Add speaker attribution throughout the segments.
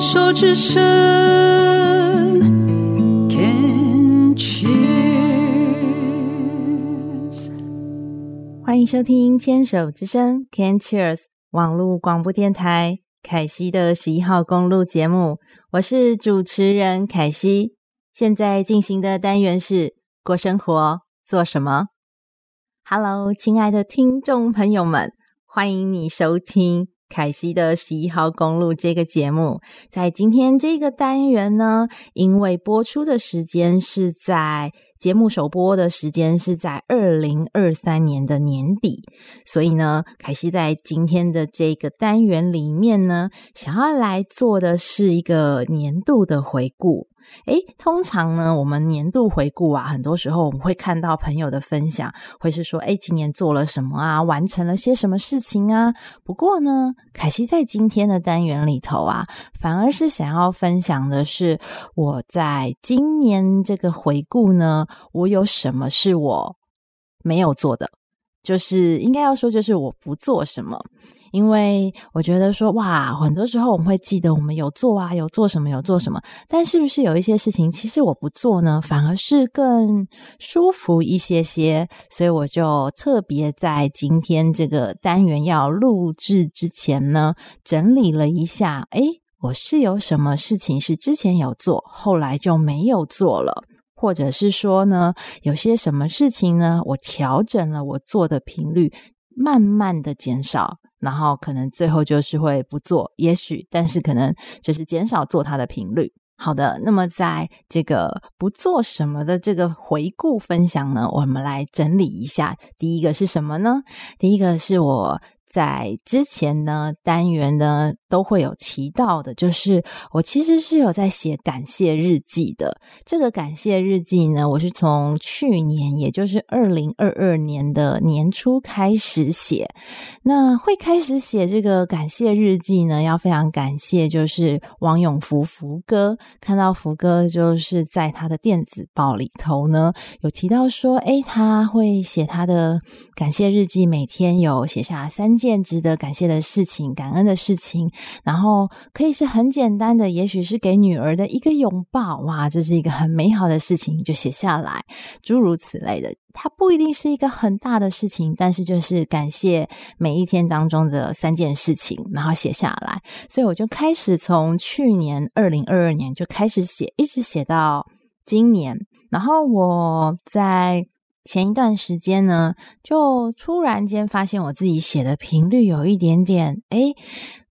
Speaker 1: 手之声，Can cheers。
Speaker 2: 欢迎收听《牵手之声》Can Cheers 网络广播电台凯西的十一号公路节目，我是主持人凯西。现在进行的单元是过生活做什么？Hello，亲爱的听众朋友们，欢迎你收听。凯西的十一号公路这个节目，在今天这个单元呢，因为播出的时间是在节目首播的时间是在二零二三年的年底，所以呢，凯西在今天的这个单元里面呢，想要来做的是一个年度的回顾。诶，通常呢，我们年度回顾啊，很多时候我们会看到朋友的分享，会是说，诶，今年做了什么啊，完成了些什么事情啊。不过呢，凯西在今天的单元里头啊，反而是想要分享的是，我在今年这个回顾呢，我有什么是我没有做的，就是应该要说，就是我不做什么。因为我觉得说哇，很多时候我们会记得我们有做啊，有做什么，有做什么，但是不是有一些事情其实我不做呢，反而是更舒服一些些？所以我就特别在今天这个单元要录制之前呢，整理了一下，诶，我是有什么事情是之前有做，后来就没有做了，或者是说呢，有些什么事情呢，我调整了我做的频率，慢慢的减少。然后可能最后就是会不做，也许，但是可能就是减少做它的频率。好的，那么在这个不做什么的这个回顾分享呢，我们来整理一下。第一个是什么呢？第一个是我。在之前呢，单元呢都会有提到的，就是我其实是有在写感谢日记的。这个感谢日记呢，我是从去年，也就是二零二二年的年初开始写。那会开始写这个感谢日记呢，要非常感谢，就是王永福福哥，看到福哥就是在他的电子报里头呢，有提到说，诶，他会写他的感谢日记，每天有写下三。件值得感谢的事情，感恩的事情，然后可以是很简单的，也许是给女儿的一个拥抱，哇，这是一个很美好的事情，就写下来，诸如此类的。它不一定是一个很大的事情，但是就是感谢每一天当中的三件事情，然后写下来。所以我就开始从去年二零二二年就开始写，一直写到今年。然后我在。前一段时间呢，就突然间发现我自己写的频率有一点点，诶，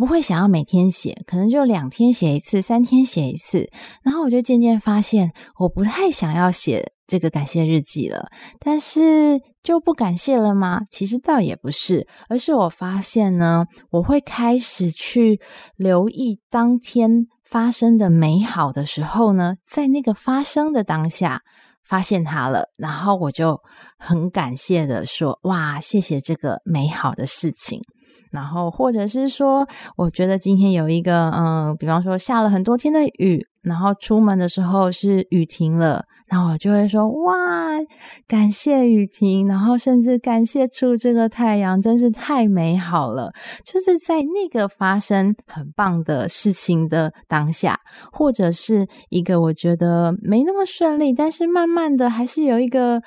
Speaker 2: 不会想要每天写，可能就两天写一次，三天写一次。然后我就渐渐发现，我不太想要写这个感谢日记了。但是就不感谢了吗？其实倒也不是，而是我发现呢，我会开始去留意当天发生的美好的时候呢，在那个发生的当下。发现它了，然后我就很感谢的说：“哇，谢谢这个美好的事情。”然后或者是说，我觉得今天有一个，嗯，比方说下了很多天的雨，然后出门的时候是雨停了。然后我就会说哇，感谢雨停，然后甚至感谢出这个太阳，真是太美好了。就是在那个发生很棒的事情的当下，或者是一个我觉得没那么顺利，但是慢慢的还是有一个。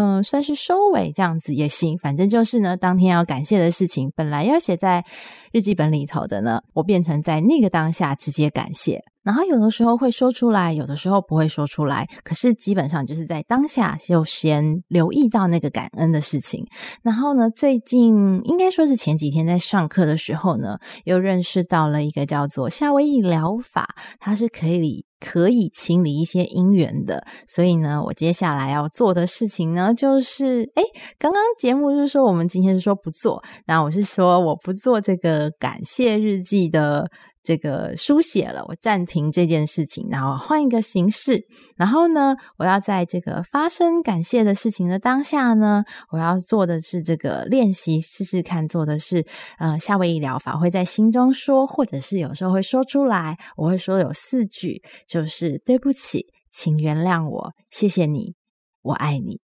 Speaker 2: 嗯，算是收尾这样子也行，反正就是呢，当天要感谢的事情，本来要写在日记本里头的呢，我变成在那个当下直接感谢。然后有的时候会说出来，有的时候不会说出来，可是基本上就是在当下就先留意到那个感恩的事情。然后呢，最近应该说是前几天在上课的时候呢，又认识到了一个叫做夏威夷疗法，它是可以。可以清理一些因缘的，所以呢，我接下来要做的事情呢，就是，诶，刚刚节目是说我们今天是说不做，那我是说我不做这个感谢日记的。这个书写了，我暂停这件事情，然后换一个形式。然后呢，我要在这个发生感谢的事情的当下呢，我要做的是这个练习，试试看做的是呃夏威夷疗法，会在心中说，或者是有时候会说出来。我会说有四句，就是对不起，请原谅我，谢谢你，我爱你。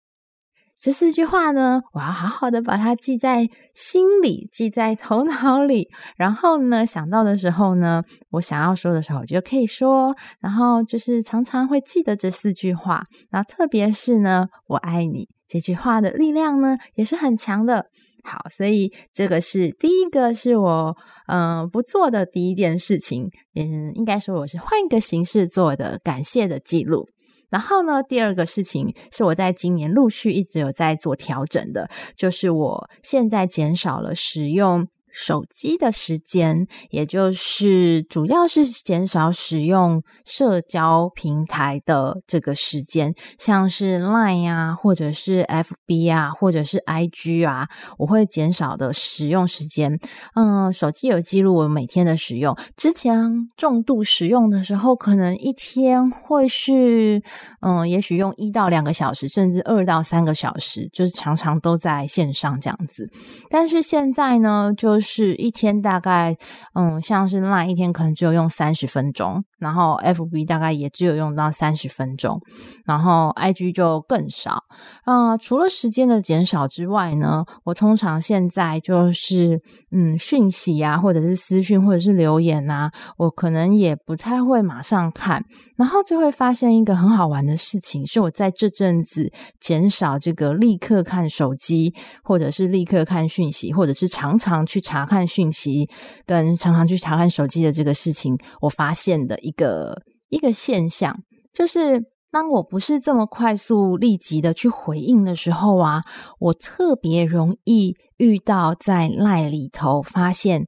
Speaker 2: 这四句话呢，我要好好的把它记在心里，记在头脑里。然后呢，想到的时候呢，我想要说的时候，我就可以说。然后就是常常会记得这四句话。然后特别是呢，“我爱你”这句话的力量呢，也是很强的。好，所以这个是第一个，是我嗯、不做的第一件事情。嗯，应该说我是换一个形式做的感谢的记录。然后呢，第二个事情是我在今年陆续一直有在做调整的，就是我现在减少了使用。手机的时间，也就是主要是减少使用社交平台的这个时间，像是 Line 啊，或者是 FB 啊，或者是 IG 啊，我会减少的使用时间。嗯，手机有记录我每天的使用，之前重度使用的时候，可能一天会是嗯，也许用一到两个小时，甚至二到三个小时，就是常常都在线上这样子。但是现在呢，就是一天大概，嗯，像是 Line 一天可能只有用三十分钟，然后 FB 大概也只有用到三十分钟，然后 IG 就更少。啊、除了时间的减少之外呢，我通常现在就是，嗯，讯息啊，或者是私讯，或者是留言啊，我可能也不太会马上看，然后就会发现一个很好玩的事情，是我在这阵子减少这个立刻看手机，或者是立刻看讯息，或者是常常去。查看讯息跟常常去查看手机的这个事情，我发现的一个一个现象，就是当我不是这么快速立即的去回应的时候啊，我特别容易遇到在赖里头发现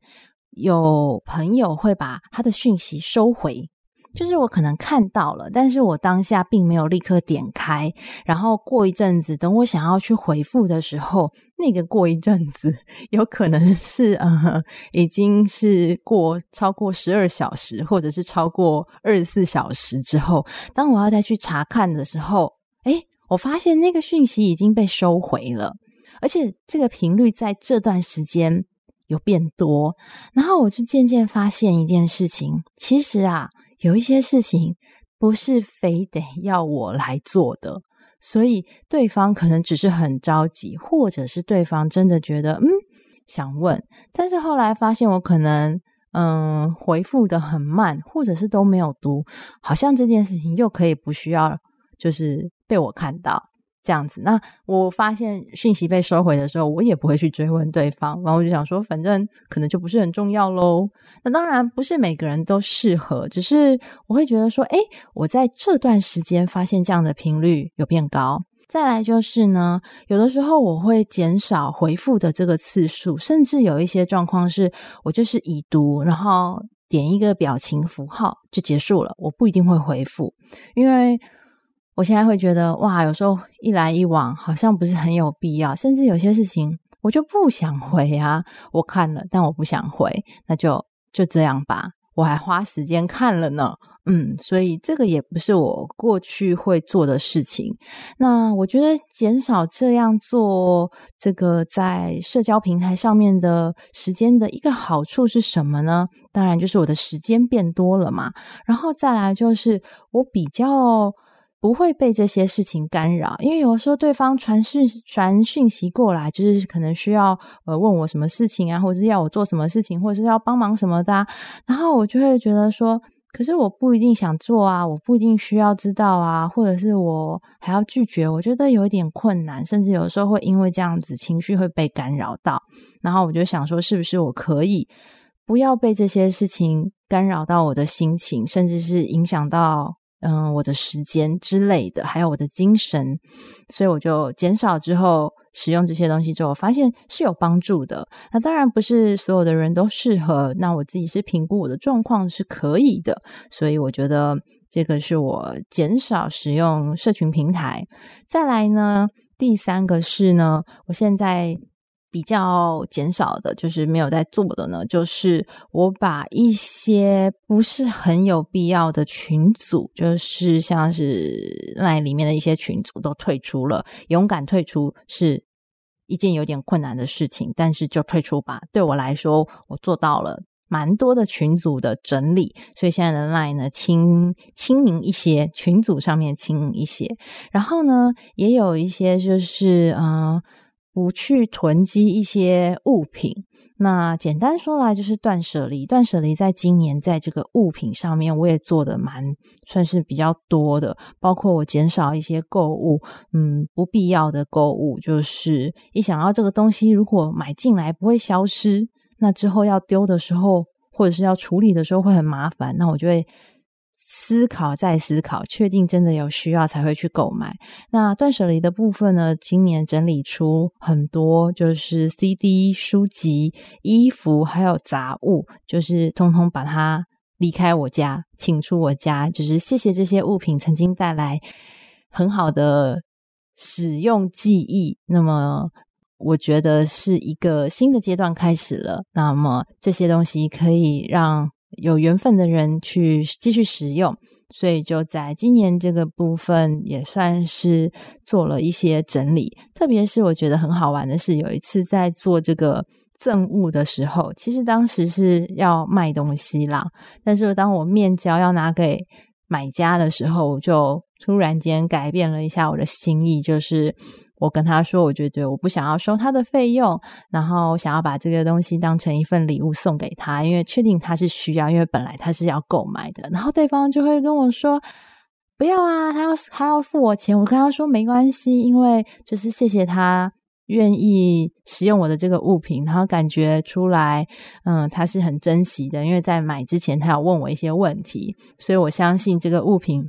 Speaker 2: 有朋友会把他的讯息收回。就是我可能看到了，但是我当下并没有立刻点开，然后过一阵子，等我想要去回复的时候，那个过一阵子有可能是呃，已经是过超过十二小时，或者是超过二十四小时之后，当我要再去查看的时候，诶，我发现那个讯息已经被收回了，而且这个频率在这段时间有变多，然后我就渐渐发现一件事情，其实啊。有一些事情不是非得要我来做的，所以对方可能只是很着急，或者是对方真的觉得嗯想问，但是后来发现我可能嗯回复的很慢，或者是都没有读，好像这件事情又可以不需要就是被我看到。这样子，那我发现讯息被收回的时候，我也不会去追问对方，然后我就想说，反正可能就不是很重要喽。那当然不是每个人都适合，只是我会觉得说，诶，我在这段时间发现这样的频率有变高。再来就是呢，有的时候我会减少回复的这个次数，甚至有一些状况是我就是已读，然后点一个表情符号就结束了，我不一定会回复，因为。我现在会觉得哇，有时候一来一往好像不是很有必要，甚至有些事情我就不想回啊。我看了，但我不想回，那就就这样吧。我还花时间看了呢，嗯，所以这个也不是我过去会做的事情。那我觉得减少这样做这个在社交平台上面的时间的一个好处是什么呢？当然就是我的时间变多了嘛。然后再来就是我比较。不会被这些事情干扰，因为有时候对方传讯传讯息过来，就是可能需要呃问我什么事情啊，或者是要我做什么事情，或者是要帮忙什么的啊，然后我就会觉得说，可是我不一定想做啊，我不一定需要知道啊，或者是我还要拒绝，我觉得有一点困难，甚至有时候会因为这样子情绪会被干扰到，然后我就想说，是不是我可以不要被这些事情干扰到我的心情，甚至是影响到。嗯，我的时间之类的，还有我的精神，所以我就减少之后使用这些东西之后，我发现是有帮助的。那当然不是所有的人都适合，那我自己是评估我的状况是可以的，所以我觉得这个是我减少使用社群平台。再来呢，第三个是呢，我现在。比较减少的，就是没有在做的呢，就是我把一些不是很有必要的群组，就是像是 LINE 里面的一些群组都退出了。勇敢退出是一件有点困难的事情，但是就退出吧。对我来说，我做到了，蛮多的群组的整理，所以现在的 Line 呢轻轻盈一些，群组上面轻盈一些。然后呢，也有一些就是嗯。不去囤积一些物品，那简单说来就是断舍离。断舍离在今年在这个物品上面，我也做得蛮算是比较多的，包括我减少一些购物，嗯，不必要的购物，就是一想到这个东西如果买进来不会消失，那之后要丢的时候或者是要处理的时候会很麻烦，那我就会。思考再思考，确定真的有需要才会去购买。那断舍离的部分呢？今年整理出很多，就是 CD、书籍、衣服，还有杂物，就是通通把它离开我家，请出我家。就是谢谢这些物品曾经带来很好的使用记忆。那么，我觉得是一个新的阶段开始了。那么这些东西可以让。有缘分的人去继续使用，所以就在今年这个部分也算是做了一些整理。特别是我觉得很好玩的是，有一次在做这个赠物的时候，其实当时是要卖东西啦，但是当我面交要拿给买家的时候，我就突然间改变了一下我的心意，就是。我跟他说，我觉得我不想要收他的费用，然后想要把这个东西当成一份礼物送给他，因为确定他是需要，因为本来他是要购买的。然后对方就会跟我说：“不要啊，他要他要付我钱。”我跟他说：“没关系，因为就是谢谢他愿意使用我的这个物品，然后感觉出来，嗯，他是很珍惜的，因为在买之前他有问我一些问题，所以我相信这个物品。”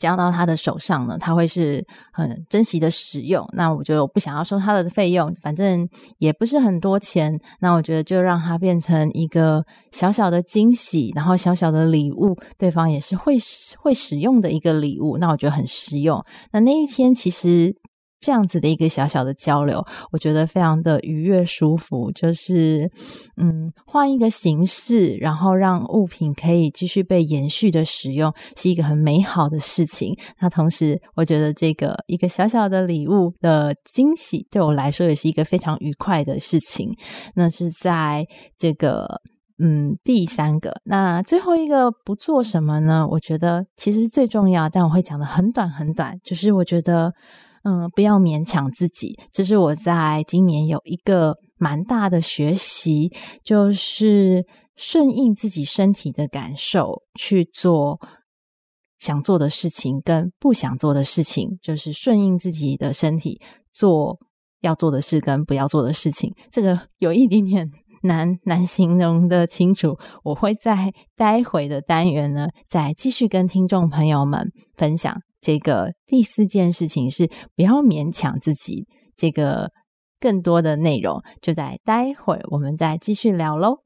Speaker 2: 交到他的手上呢，他会是很珍惜的使用。那我就不想要收他的费用，反正也不是很多钱。那我觉得就让他变成一个小小的惊喜，然后小小的礼物，对方也是会会使用的一个礼物。那我觉得很实用。那那一天其实。这样子的一个小小的交流，我觉得非常的愉悦舒服。就是，嗯，换一个形式，然后让物品可以继续被延续的使用，是一个很美好的事情。那同时，我觉得这个一个小小的礼物的惊喜，对我来说也是一个非常愉快的事情。那是在这个，嗯，第三个，那最后一个不做什么呢？我觉得其实最重要，但我会讲的很短很短，就是我觉得。嗯，不要勉强自己。这是我在今年有一个蛮大的学习，就是顺应自己身体的感受去做想做的事情，跟不想做的事情，就是顺应自己的身体做要做的事跟不要做的事情。这个有一点点难难形容的清楚。我会在待会的单元呢，再继续跟听众朋友们分享。这个第四件事情是不要勉强自己。这个更多的内容就在待会儿，我们再继续聊喽。